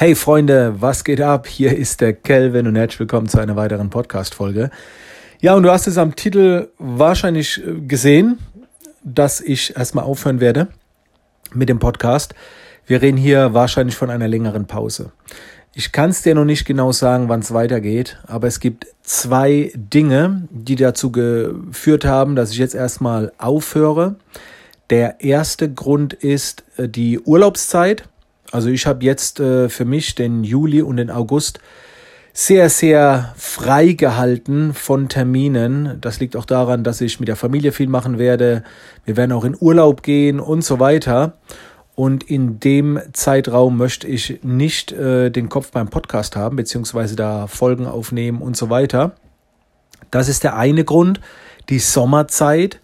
Hey Freunde, was geht ab? Hier ist der Kelvin und herzlich willkommen zu einer weiteren Podcast-Folge. Ja, und du hast es am Titel wahrscheinlich äh, gesehen, dass ich erstmal aufhören werde mit dem Podcast. Wir reden hier wahrscheinlich von einer längeren Pause. Ich kann es dir noch nicht genau sagen, wann es weitergeht, aber es gibt zwei Dinge, die dazu geführt haben, dass ich jetzt erstmal aufhöre. Der erste Grund ist äh, die Urlaubszeit. Also ich habe jetzt äh, für mich den Juli und den August sehr, sehr frei gehalten von Terminen. Das liegt auch daran, dass ich mit der Familie viel machen werde. Wir werden auch in Urlaub gehen und so weiter. Und in dem Zeitraum möchte ich nicht äh, den Kopf beim Podcast haben, beziehungsweise da Folgen aufnehmen und so weiter. Das ist der eine Grund, die Sommerzeit.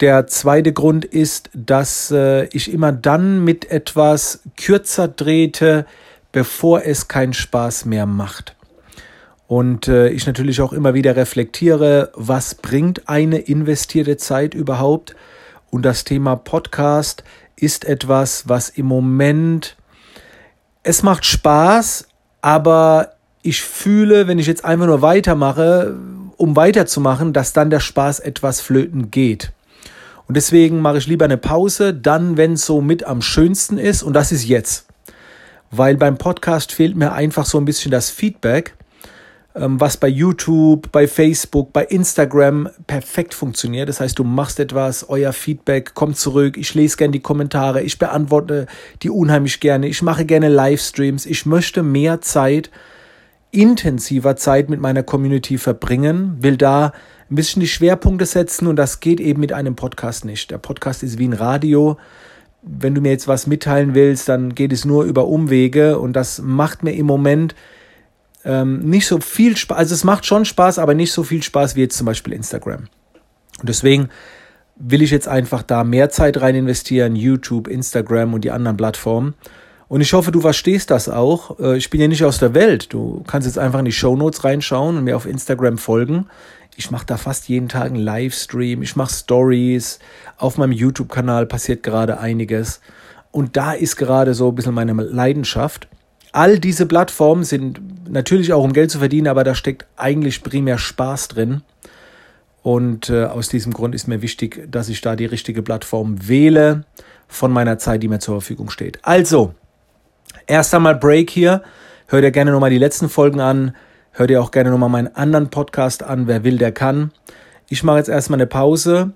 Der zweite Grund ist, dass äh, ich immer dann mit etwas kürzer drehte, bevor es keinen Spaß mehr macht. Und äh, ich natürlich auch immer wieder reflektiere, was bringt eine investierte Zeit überhaupt? Und das Thema Podcast ist etwas, was im Moment, es macht Spaß, aber ich fühle, wenn ich jetzt einfach nur weitermache, um weiterzumachen, dass dann der Spaß etwas flöten geht. Und deswegen mache ich lieber eine Pause, dann, wenn es so mit am schönsten ist. Und das ist jetzt. Weil beim Podcast fehlt mir einfach so ein bisschen das Feedback, ähm, was bei YouTube, bei Facebook, bei Instagram perfekt funktioniert. Das heißt, du machst etwas, euer Feedback kommt zurück, ich lese gerne die Kommentare, ich beantworte die unheimlich gerne, ich mache gerne Livestreams, ich möchte mehr Zeit, intensiver Zeit mit meiner Community verbringen, will da ein bisschen die Schwerpunkte setzen und das geht eben mit einem Podcast nicht. Der Podcast ist wie ein Radio. Wenn du mir jetzt was mitteilen willst, dann geht es nur über Umwege und das macht mir im Moment ähm, nicht so viel Spaß. Also es macht schon Spaß, aber nicht so viel Spaß wie jetzt zum Beispiel Instagram. Und deswegen will ich jetzt einfach da mehr Zeit rein investieren, YouTube, Instagram und die anderen Plattformen. Und ich hoffe, du verstehst das auch. Äh, ich bin ja nicht aus der Welt. Du kannst jetzt einfach in die Show Notes reinschauen und mir auf Instagram folgen. Ich mache da fast jeden Tag einen Livestream. Ich mache Stories. Auf meinem YouTube-Kanal passiert gerade einiges. Und da ist gerade so ein bisschen meine Leidenschaft. All diese Plattformen sind natürlich auch um Geld zu verdienen, aber da steckt eigentlich primär Spaß drin. Und äh, aus diesem Grund ist mir wichtig, dass ich da die richtige Plattform wähle von meiner Zeit, die mir zur Verfügung steht. Also, Erst einmal Break hier. Hör dir gerne nochmal die letzten Folgen an. Hör dir auch gerne nochmal meinen anderen Podcast an. Wer will, der kann. Ich mache jetzt erstmal eine Pause,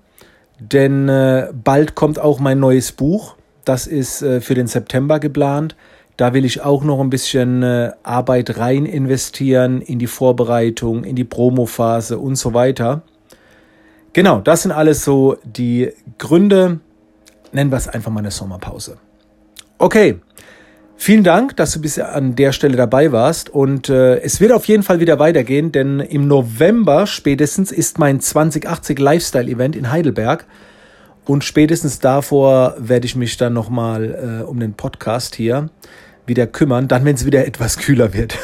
denn äh, bald kommt auch mein neues Buch. Das ist äh, für den September geplant. Da will ich auch noch ein bisschen äh, Arbeit rein investieren in die Vorbereitung, in die Promophase und so weiter. Genau, das sind alles so die Gründe. Nennen wir es einfach mal eine Sommerpause. Okay, Vielen Dank, dass du bis an der Stelle dabei warst und äh, es wird auf jeden Fall wieder weitergehen, denn im November spätestens ist mein 2080 Lifestyle Event in Heidelberg und spätestens davor werde ich mich dann nochmal äh, um den Podcast hier wieder kümmern, dann wenn es wieder etwas kühler wird.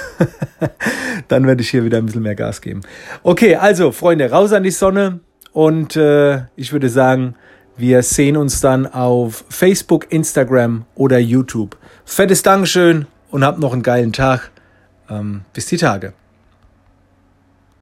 dann werde ich hier wieder ein bisschen mehr Gas geben. Okay, also Freunde, raus an die Sonne und äh, ich würde sagen, wir sehen uns dann auf Facebook, Instagram oder YouTube. Fettes Dankeschön und habt noch einen geilen Tag. Ähm, bis die Tage.